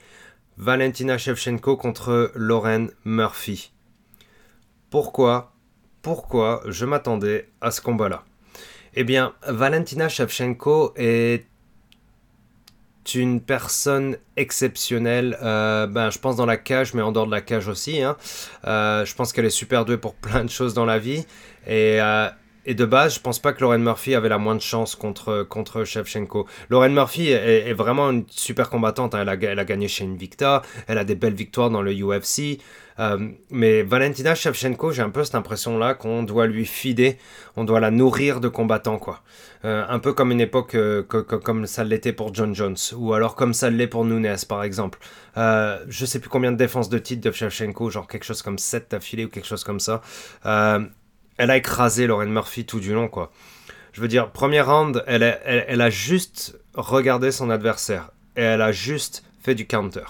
Valentina Shevchenko contre Lauren Murphy. Pourquoi Pourquoi je m'attendais à ce combat-là? Eh bien, Valentina Shevchenko est une personne exceptionnelle. Euh, ben, je pense dans la cage, mais en dehors de la cage aussi. Hein. Euh, je pense qu'elle est super douée pour plein de choses dans la vie. Et, euh, et de base, je pense pas que Lauren Murphy avait la moindre chance contre, contre Shevchenko. Lauren Murphy est, vraiment une super combattante. Hein. Elle, a, elle a gagné chez Invicta. Elle a des belles victoires dans le UFC. Euh, mais Valentina Shevchenko, j'ai un peu cette impression-là qu'on doit lui fider, on doit la nourrir de combattants, quoi. Euh, un peu comme une époque euh, comme ça l'était pour John Jones, ou alors comme ça l'est pour Nunes, par exemple. je sais plus combien de défenses de titre de Shevchenko, genre quelque chose comme 7 affilés ou quelque chose comme ça. Elle a écrasé Lauren Murphy tout du long, quoi. Je veux dire, premier round, elle, a juste regardé son adversaire et elle a juste fait du counter.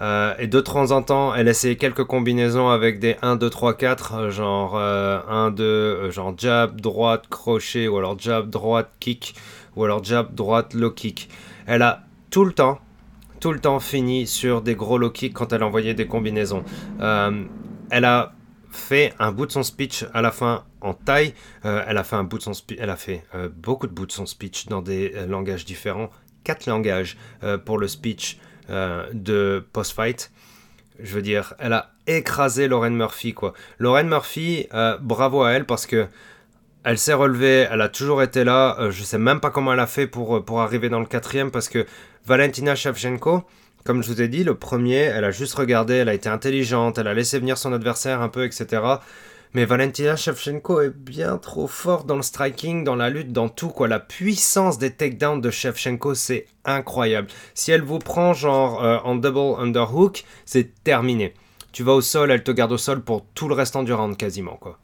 Euh, et de temps en temps, elle essayait quelques combinaisons avec des 1, 2, 3, 4, genre 1, 2, euh, genre jab, droite, crochet, ou alors jab, droite, kick, ou alors jab, droite, low kick. Elle a tout le temps, tout le temps fini sur des gros low kicks quand elle envoyait des combinaisons. Euh, elle a fait un bout de son speech à la fin en taille. elle a fait un bout de son elle a fait beaucoup de bouts de son speech dans des langages différents, quatre langages pour le speech. Euh, de post-fight. Je veux dire, elle a écrasé Lauren Murphy, quoi. Lauren Murphy, euh, bravo à elle parce que elle s'est relevée, elle a toujours été là. Euh, je sais même pas comment elle a fait pour, pour arriver dans le quatrième parce que Valentina Shevchenko, comme je vous ai dit, le premier, elle a juste regardé, elle a été intelligente, elle a laissé venir son adversaire un peu, etc. Mais Valentina Shevchenko est bien trop forte dans le striking, dans la lutte, dans tout quoi. La puissance des takedowns de Shevchenko, c'est incroyable. Si elle vous prend genre euh, en double underhook, c'est terminé. Tu vas au sol, elle te garde au sol pour tout le restant du round quasiment quoi.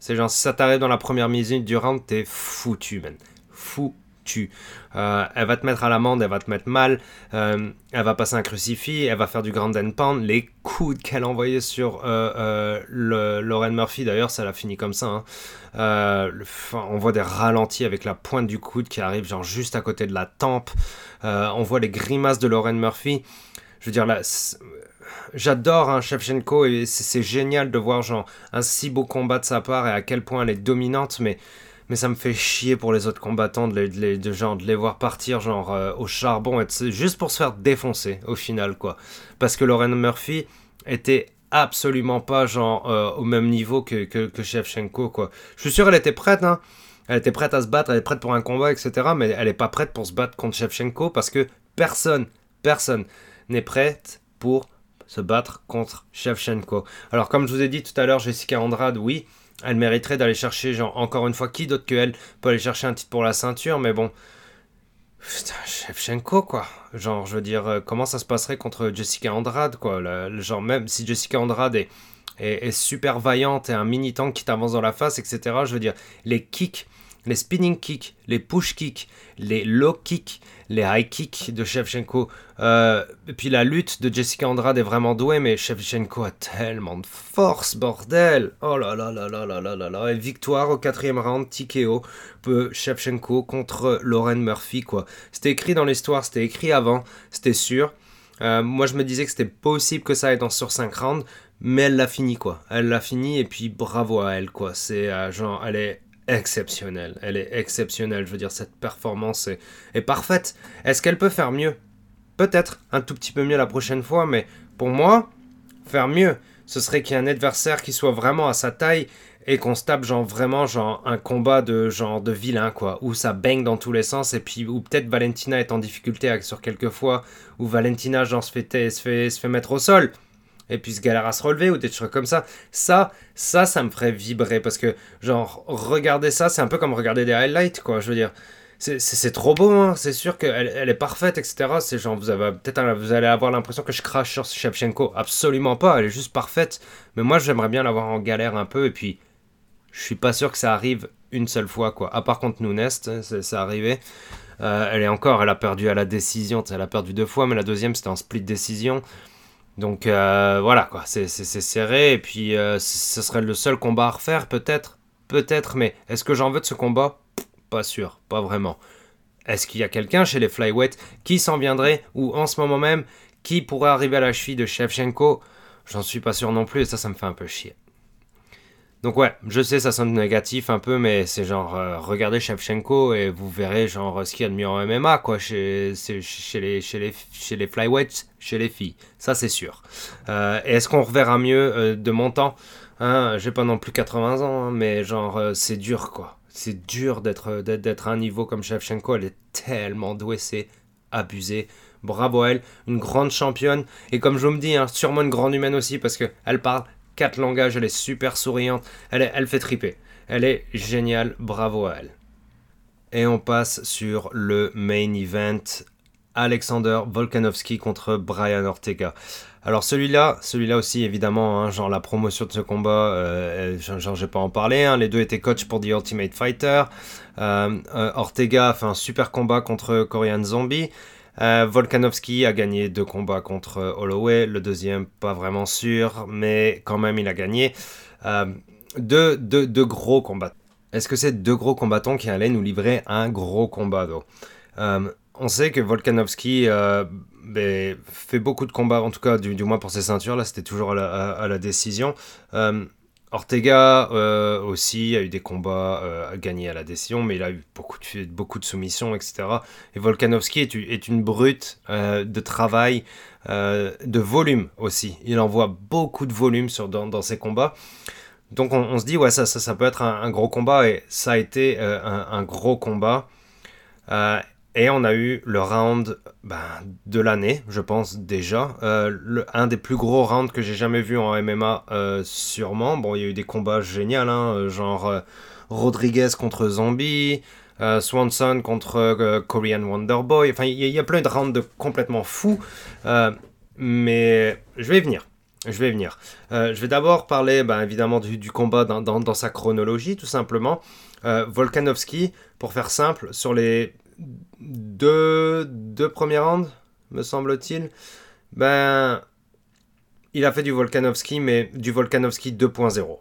C'est genre si ça t'arrive dans la première minute du round, t'es foutu man. Foutu. Euh, elle va te mettre à l'amende, elle va te mettre mal, euh, elle va passer un crucifix, elle va faire du grand and pound. Les coups qu'elle a envoyés sur euh, le, Lauren Murphy, d'ailleurs, ça l'a fini comme ça. Hein. on voit des ralentis avec la pointe du coude qui arrive genre juste à côté de la tempe. on voit les grimaces de Lauren Murphy. Je veux dire, là, j'adore un hein, Shevchenko et c'est génial de voir genre un si beau combat de sa part et à quel point elle est dominante, mais mais ça me fait chier pour les autres combattants de les, de, les voir partir genre euh, au charbon, juste pour se faire défoncer au final quoi. Parce que Lauren Murphy était absolument pas genre euh, au même niveau que, que, que Shevchenko quoi. Je suis sûr elle était prête hein. Elle était prête à se battre, elle est prête pour un combat, etc. Mais elle n'est pas prête pour se battre contre Shevchenko parce que personne, personne n'est prête pour se battre contre Shevchenko. Alors comme je vous ai dit tout à l'heure, Jessica Andrade, oui, elle mériterait d'aller chercher, genre, encore une fois, qui d'autre que elle peut aller chercher un titre pour la ceinture, mais bon. Putain, Shevchenko, quoi. Genre, je veux dire, euh, comment ça se passerait contre Jessica Andrade, quoi? genre, même si Jessica Andrade est, est, super vaillante et un mini tank qui t'avance dans la face, etc., je veux dire, les kicks les spinning kicks, les push kicks, les low kicks, les high kicks de Shevchenko. Euh, et puis la lutte de Jessica Andrade est vraiment douée, mais Shevchenko a tellement de force, bordel Oh là là là là là là là là Et victoire au quatrième round, TKO, Shevchenko contre Lauren Murphy, quoi. C'était écrit dans l'histoire, c'était écrit avant, c'était sûr. Euh, moi, je me disais que c'était possible que ça aille dans sur 5 rounds, mais elle l'a fini, quoi. Elle l'a fini, et puis bravo à elle, quoi. C'est euh, genre, elle est exceptionnelle. Elle est exceptionnelle. Je veux dire, cette performance est, parfaite. Est-ce qu'elle peut faire mieux? Peut-être un tout petit peu mieux la prochaine fois, mais pour moi, faire mieux, ce serait qu'il y ait un adversaire qui soit vraiment à sa taille et qu'on se tape genre vraiment genre un combat de genre de vilain quoi où ça baigne dans tous les sens et puis où peut-être Valentina est en difficulté sur quelques fois où Valentina genre se fait, se fait, se fait mettre au sol et puis se galère à se relever ou des trucs comme ça. Ça, ça, ça me ferait vibrer parce que, genre, regarder ça, c'est un peu comme regarder des highlights, quoi. Je veux dire, c'est trop beau, hein. c'est sûr qu'elle elle est parfaite, etc. C'est genre, vous avez peut-être vous allez avoir l'impression que je crache sur Shevchenko. Absolument pas, elle est juste parfaite. Mais moi, j'aimerais bien l'avoir en galère un peu, et puis, je suis pas sûr que ça arrive une seule fois, quoi. À part contre Nunes, c'est arrivé. Euh, elle est encore, elle a perdu à la décision, elle a perdu deux fois, mais la deuxième c'était en split décision. Donc euh, voilà, quoi, c'est serré, et puis euh, ce serait le seul combat à refaire, peut-être, peut-être, mais est-ce que j'en veux de ce combat? Pas sûr, pas vraiment. Est-ce qu'il y a quelqu'un chez les flyweight qui s'en viendrait, ou en ce moment même, qui pourrait arriver à la cheville de Shevchenko? J'en suis pas sûr non plus, et ça, ça me fait un peu chier. Donc ouais, je sais, ça sonne négatif un peu, mais c'est genre, euh, regardez Shevchenko et vous verrez genre ce qu'il y a de mieux en MMA, quoi, chez, les, chez, les, chez les flyweights, chez les filles. Ça, c'est sûr. Euh, Est-ce qu'on reverra mieux euh, de mon temps? Hein, J'ai pas non plus 80 ans, hein, mais genre, euh, c'est dur, quoi. C'est dur d'être d'être à un niveau comme Shevchenko. Elle est tellement douée, c'est abusé. Bravo à elle, une grande championne. Et comme je me dis, hein, sûrement une grande humaine aussi, parce qu'elle parle quatre langages, elle est super souriante, elle, elle fait triper. Elle est géniale, bravo à elle. Et on passe sur le main event. Alexander Volkanovski contre Brian Ortega. Alors celui-là, celui-là aussi évidemment, hein, genre la promotion de ce combat, euh, genre j'ai pas en parler, hein, les deux étaient coach pour The Ultimate Fighter. Euh, euh, Ortega a fait un super combat contre Korean Zombie. Euh, Volkanovski a gagné deux combats contre Holloway, le deuxième pas vraiment sûr, mais quand même il a gagné. Euh, deux, deux, gros combats. Est-ce que c'est deux gros combattants qui allaient nous livrer un gros combat euh, On sait que Volkanovski ben, fait beaucoup de combats, en tout cas du, moins pour ses ceintures, là c'était toujours à la décision. Ortega euh, aussi a eu des combats euh, gagnés à la décision, mais il a eu beaucoup de, beaucoup de soumissions, etc. Et Volkanovski est, une brute euh, de travail, de volume aussi. Il envoie beaucoup de volume sur, dans, ses combats. Donc on, se dit, ouais, ça, ça, peut être un, gros combat, et ça a été un, un, gros combat. Et on a eu le round ben, de l'année, je pense déjà. Euh, un des plus gros rounds que j'ai jamais vu en MMA, euh, sûrement. Bon, il y a eu des combats géniaux, hein, euh, genre Rodriguez contre Zombie, Swanson contre Korean Wonderboy. Enfin, il y, a plein de rounds complètement fous. mais je vais y venir. Je vais venir. je vais d'abord parler, ben, évidemment, du, combat dans, dans, sa chronologie, tout simplement. Volkanovski, pour faire simple, sur les deux, deux premiers rounds, me semble-t-il, ben, il a fait du Volkanovski, mais du Volkanovski 2.0.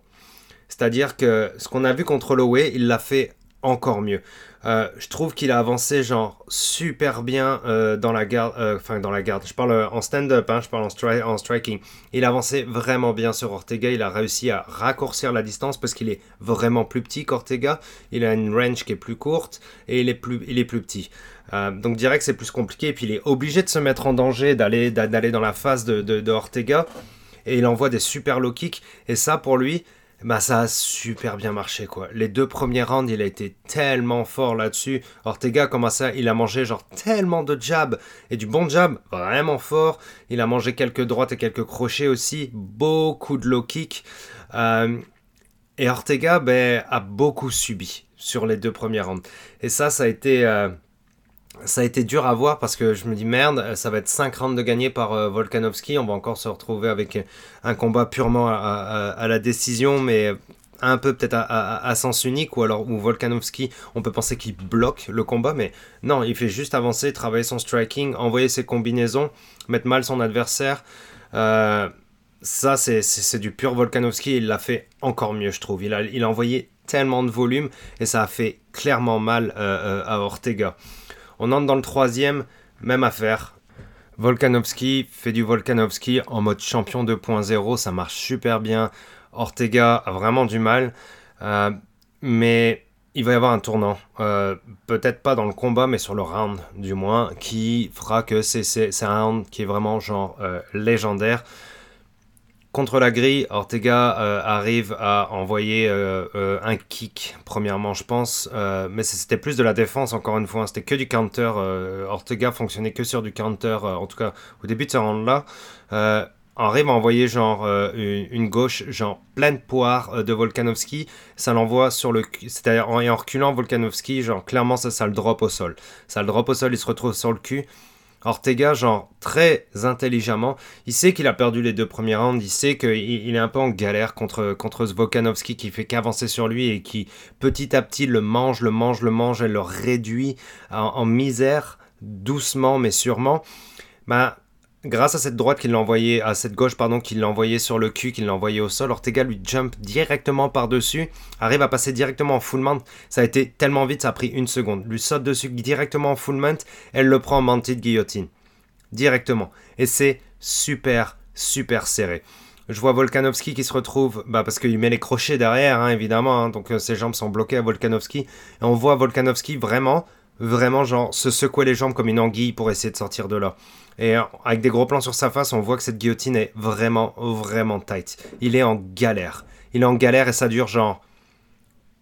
C'est-à-dire que ce qu'on a vu contre Lowe, il l'a fait encore mieux. Euh, je trouve qu'il a avancé genre super bien euh, dans la garde, euh, enfin dans la garde. Je parle en stand-up, hein, je parle en, striking. Il a avancé vraiment bien sur Ortega. Il a réussi à raccourcir la distance parce qu'il est vraiment plus petit qu'Ortega. Il a une range qui est plus courte et il est plus, il est plus petit. donc direct c'est plus compliqué. Et puis il est obligé de se mettre en danger, d'aller d'aller dans la phase de, de, de Ortega. Et il envoie des super low kicks. Et ça pour lui, bah ça a super bien marché quoi. Les deux premiers rounds, il a été tellement fort là-dessus. Ortega commencé, il a mangé genre tellement de jabs et du bon jab, vraiment fort. Il a mangé quelques droites et quelques crochets aussi, beaucoup de low kick. Euh, et Ortega ben, a beaucoup subi sur les deux premiers rounds. Et ça, ça a été euh, ça a été dur à voir parce que je me dis merde, ça va être 5 rounds de gagné par euh, Volkanovski. On va encore se retrouver avec un combat purement à, la décision, mais un peu peut-être à, sens unique ou alors où Volkanovski, on peut penser qu'il bloque le combat, mais non, il fait juste avancer, travailler son striking, envoyer ses combinaisons, mettre mal son adversaire. Euh, ça, c'est du pur Volkanovski. Il l'a fait encore mieux, je trouve. Il a, envoyé tellement de volume et ça a fait clairement mal euh, à Ortega. On entre dans le troisième, même affaire. Volkanovski fait du Volkanovski en mode champion 2.0, ça marche super bien. Ortega a vraiment du mal, euh, mais il va y avoir un tournant. Euh, peut-être pas dans le combat, mais sur le round du moins, qui fera que c'est un round qui est vraiment genre euh, légendaire. Contre la grille, Ortega euh, arrive à envoyer euh, euh, un kick, premièrement, je pense, mais c'était plus de la défense, encore une fois, hein. c'était que du counter. Ortega fonctionnait que sur du counter, en tout cas au début de ce round-là. arrive à envoyer genre une, gauche, genre pleine poire de Volkanovski, ça l'envoie sur le c'est-à-dire en, en reculant Volkanovski, genre clairement ça, ça le drop au sol. Ça le drop au sol, il se retrouve sur le cul. Ortega, genre, très intelligemment, il sait qu'il a perdu les deux premiers rounds, il sait qu'il est un peu en galère contre, contre Zvokanovski qui fait qu'avancer sur lui et qui petit à petit le mange, le mange, le mange et le réduit en, misère, doucement mais sûrement. Bah, grâce à cette droite qu'il l'a à cette gauche pardon qu'il l'a envoyé sur le cul, qu'il l'a envoyé au sol, Ortega lui jump directement par dessus, arrive à passer directement en full mount. Ça a été tellement vite, ça a pris une seconde. Lui saute dessus directement en full mount, elle le prend en mounted guillotine directement. Et c'est super super serré. Je vois Volkanovski qui se retrouve, bah parce qu'il met les crochets derrière, hein, évidemment, hein, donc euh, ses jambes sont bloquées à Volkanovski. Et on voit Volkanovski vraiment, vraiment, genre, se secouer les jambes comme une anguille pour essayer de sortir de là. Et euh, avec des gros plans sur sa face, on voit que cette guillotine est vraiment, vraiment tight. Il est en galère. Il est en galère et ça dure genre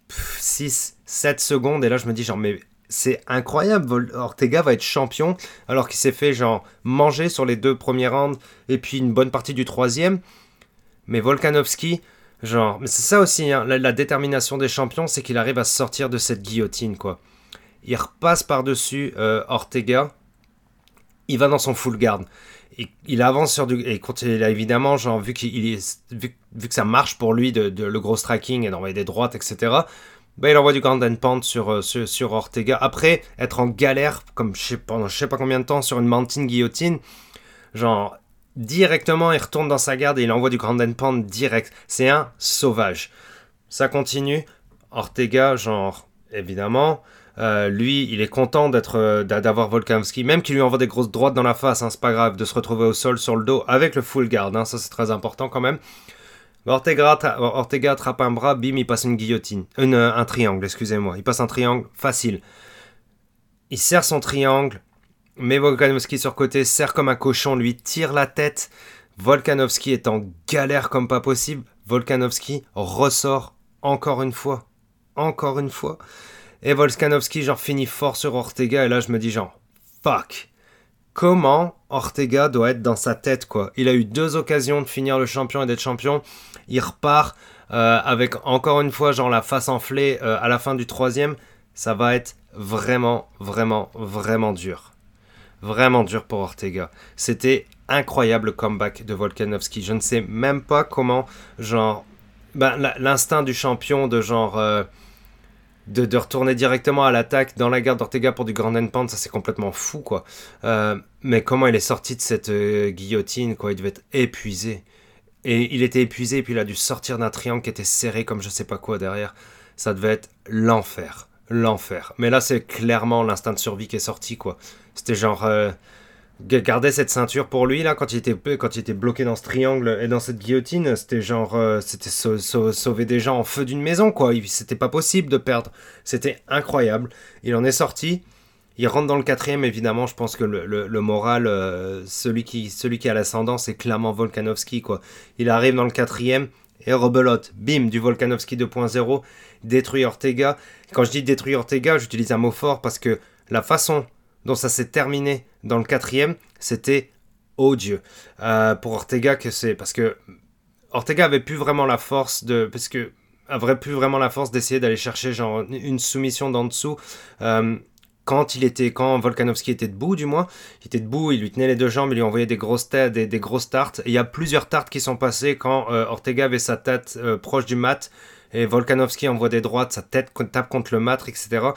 6, 7 secondes. Et là, je me dis, genre, mais c'est incroyable. Ortega va être champion alors qu'il s'est fait genre manger sur les deux premiers rounds et puis une bonne partie du troisième. Mais Volkanovski, genre, mais c'est ça aussi, hein, la, détermination des champions, c'est qu'il arrive à sortir de cette guillotine, quoi. Il repasse par-dessus euh, Ortega, il va dans son full guard. Et, il avance sur du. Et il a évidemment, genre, vu, que ça marche pour lui, de, le gros striking et d'envoyer des droites, etc., bah, il envoie du grand and euh, sur, sur, Ortega. Après, être en galère, comme je sais, sais pas combien de temps, sur une mountain guillotine, genre, directement, il retourne dans sa garde et il envoie du grand and direct. C'est un sauvage. Ça continue. Ortega, genre, évidemment, euh, lui, il est content d'être, euh, d'avoir Volkanovski, même qu'il lui envoie des grosses droites dans la face, hein, c'est pas grave, de se retrouver au sol sur le dos avec le full guard, hein, ça c'est très important quand même. Ortega, Ortega attrape un bras, bim, il passe une guillotine. Euh, un triangle, excusez-moi. Il passe un triangle facile. Il serre son triangle, met Volkanovski sur côté, serre comme un cochon, lui tire la tête. Volkanovski est en galère comme pas possible. Volkanovski ressort encore une fois. Encore une fois. Et Volkanovski, genre, finit fort sur Ortega. Et là, je me dis, genre, fuck comment Ortega doit être dans sa tête quoi? Il a eu deux occasions de finir le champion et d'être champion. Il repart euh, avec encore une fois genre la face enflée euh, à la fin du troisième. Ça va être vraiment, vraiment, vraiment dur. Vraiment dur pour Ortega. C'était incroyable le comeback de Volkanovski. Je ne sais même pas comment, genre, ben, l'instinct du champion de genre, euh, de, retourner directement à l'attaque dans la garde d'Ortega pour du grand end ça c'est complètement fou quoi. Euh, mais comment il est sorti de cette euh, guillotine quoi, il devait être épuisé. Et il était épuisé et puis il a dû sortir d'un triangle qui était serré comme je sais pas quoi derrière. Ça devait être l'enfer, l'enfer. Mais là c'est clairement l'instinct de survie qui est sorti quoi. C'était genre euh, garder cette ceinture pour lui là quand il était quand il était bloqué dans ce triangle et dans cette guillotine c'était genre euh, c'était sauver des gens en feu d'une maison quoi. C'était pas possible de perdre. C'était incroyable. Il en est sorti. Il rentre dans le quatrième évidemment. Je pense que le, moral euh, celui qui celui qui a l'ascendant c'est clairement Volkanovski quoi. Il arrive dans le quatrième et rebelote. Bim du Volkanovski 2.0 détruit Ortega. Quand je dis détruit Ortega j'utilise un mot fort parce que la façon dont ça s'est terminé dans le quatrième, c'était odieux. Euh, pour Ortega, que c'est parce que Ortega avait plus vraiment la force de. Parce que avait vraiment la force d'essayer d'aller chercher genre une soumission d'en dessous. Euh, quand il était, quand Volkanovski était debout, du moins, il était debout, il lui tenait les deux jambes, il lui envoyait des grosses têtes, des, grosses tartes. il y a plusieurs tartes qui sont passées quand euh, Ortega avait sa tête proche du mat et Volkanovski envoie des droites, sa tête tape contre le mat, etc.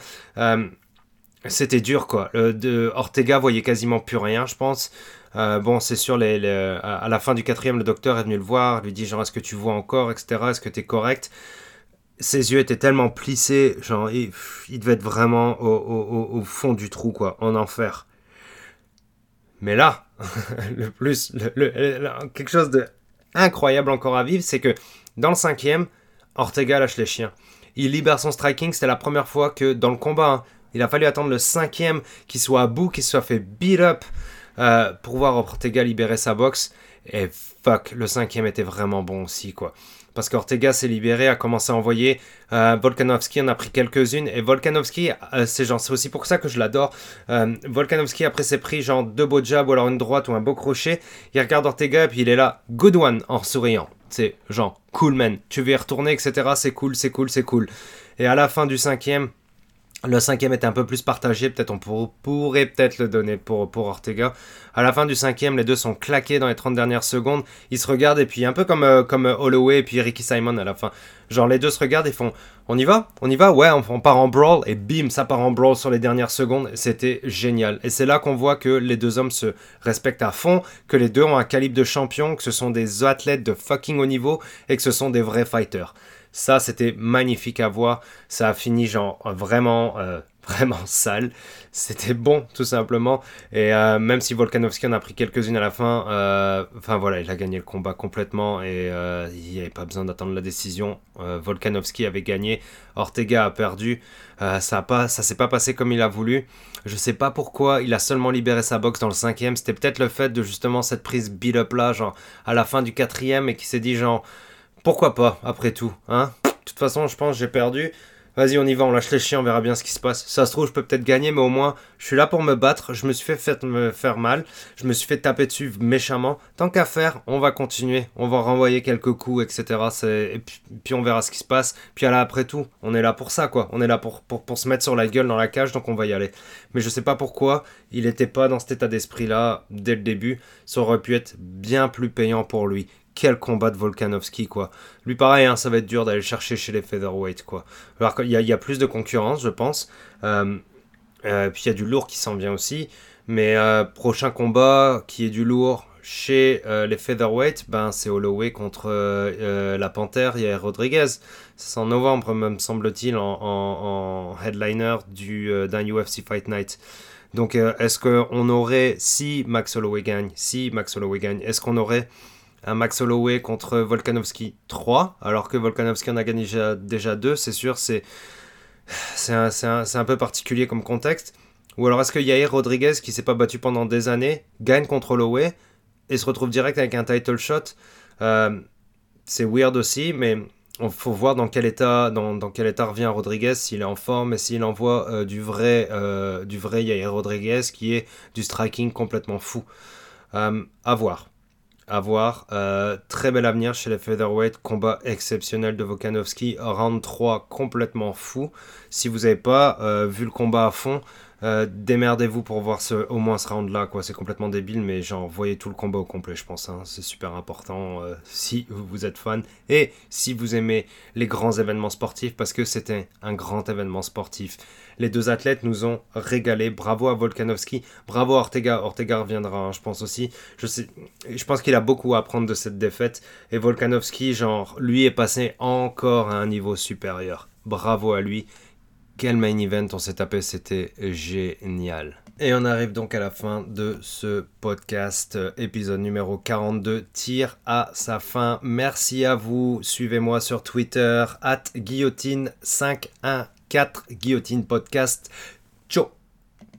C'était dur, quoi. de Ortega voyait quasiment plus rien, je pense. Euh, bon, c'est sûr, à la fin du quatrième, le docteur est venu le voir, lui dit genre, est-ce que tu vois encore, etc., est-ce que tu es correct? Ses yeux étaient tellement plissés, genre, il, devait être vraiment au, fond du trou, quoi, en enfer. Mais là, [LAUGHS] le plus, quelque chose de incroyable encore à vivre, c'est que dans le cinquième, Ortega lâche les chiens. Il libère son striking, c'était la première fois que dans le combat, hein, il a fallu attendre le cinquième qu'il soit à bout, qu'il soit fait beat up euh, pour voir Ortega libérer sa boxe. Et fuck, le cinquième était vraiment bon aussi, quoi. Parce qu'Ortega s'est libéré, a commencé à envoyer. Euh, Volkanovski en a pris quelques-unes. Et Volkanovski, euh, c'est c'est aussi pour ça que je l'adore. Volkanovski, après s'est pris genre deux beaux jabs ou alors une droite ou un beau crochet. Il regarde Ortega et puis il est là, good one, en souriant. C'est genre, cool man, tu veux y retourner, etc. C'est cool, c'est cool, c'est cool. Et à la fin du cinquième, le cinquième était un peu plus partagé, peut-être on pourrait peut-être le donner pour, pour Ortega. À la fin du cinquième, les deux sont claqués dans les 30 dernières secondes. Ils se regardent et puis un peu comme, euh, comme Holloway et puis Ricky Simon à la fin. Genre les deux se regardent et font On y va? On y va? Ouais, on, part en brawl et bim, ça part en brawl sur les dernières secondes. C'était génial. Et c'est là qu'on voit que les deux hommes se respectent à fond, que les deux ont un calibre de champion, que ce sont des athlètes de fucking haut niveau et que ce sont des vrais fighters. Ça, c'était magnifique à voir. Ça a fini, genre, vraiment, euh, [LAUGHS] vraiment sale. C'était bon, tout simplement. Et euh, même si Volkanovski en a pris quelques-unes à la fin, euh, enfin voilà, il a gagné le combat complètement et il n'y avait pas besoin d'attendre la décision. Volkanovski avait gagné, Ortega a perdu. ça ça s'est pas passé comme il a voulu. Je sais pas pourquoi il a seulement libéré sa boxe dans le cinquième. C'était peut-être le fait de justement cette prise build-up là, genre à la fin du quatrième et qui s'est dit genre pourquoi pas après tout, hein? De toute façon, je pense j'ai perdu vas-y, on y va, on lâche les chiens, on verra bien ce qui se passe. Ça se trouve, je peux peut-être gagner, mais au moins, je suis là pour me battre. Je me suis fait, faire mal, je me suis fait taper dessus méchamment. Tant qu'à faire, on va continuer, on va renvoyer quelques coups, etc. Et puis, on verra ce qui se passe. Puis là, après tout, on est là pour ça, quoi. On est là pour, pour, se mettre sur la gueule dans la cage, donc on va y aller. Mais je sais pas pourquoi il n'était pas dans cet état d'esprit-là dès le début. Ça aurait pu être bien plus payant pour lui quel combat de Volkanovski, quoi. Lui, pareil, hein, ça va être dur d'aller chercher chez les featherweight, quoi. Alors qu'il y, a plus de concurrence, je pense. Euh, euh, puis il y a du lourd qui s'en vient aussi. Mais euh, prochain combat qui est du lourd chez les featherweight, ben, c'est Holloway contre la Panthère et Rodriguez. C'est en novembre, me semble-t-il, en, headliner d'un UFC Fight Night. Donc, est-ce qu'on aurait, si Max Holloway gagne, si Max Holloway gagne, est-ce qu'on aurait un Max Holloway contre Volkanovski 3, alors que Volkanovski en a gagné déjà, 2, c'est sûr, c'est un, peu particulier comme contexte. Ou alors est-ce que Yair Rodriguez, qui s'est pas battu pendant des années, gagne contre Holloway et se retrouve direct avec un title shot? Euh, C'est weird aussi, mais il faut voir dans quel état, dans, dans quel état revient Rodriguez, s'il est en forme et s'il envoie euh, du, vrai, euh, du vrai Yair Rodriguez, qui est du striking complètement fou. à voir à voir. Euh, très bel avenir chez les featherweight. Combat exceptionnel de Volkanovski. Round 3 complètement fou. Si vous n'avez pas euh, vu le combat à fond, euh, démerdez-vous pour voir ce, au moins ce round-là, quoi. C'est complètement débile, mais genre, voyez tout le combat au complet, je pense. Hein. C'est super important euh, si vous êtes fan et si vous aimez les grands événements sportifs, parce que c'était un grand événement sportif. Les deux athlètes nous ont régalé. Bravo à Volkanovski, bravo à Ortega. Ortega reviendra, hein, je pense aussi. Je, sais, je pense qu'il a beaucoup à apprendre de cette défaite. Et Volkanovski, genre, lui est passé encore à un niveau supérieur. Bravo à lui. Quel main event on s'est tapé, c'était génial. Et on arrive donc à la fin de ce podcast, épisode numéro 42, tire à sa fin. Merci à vous, suivez-moi sur Twitter, at guillotine514, guillotine podcast. Ciao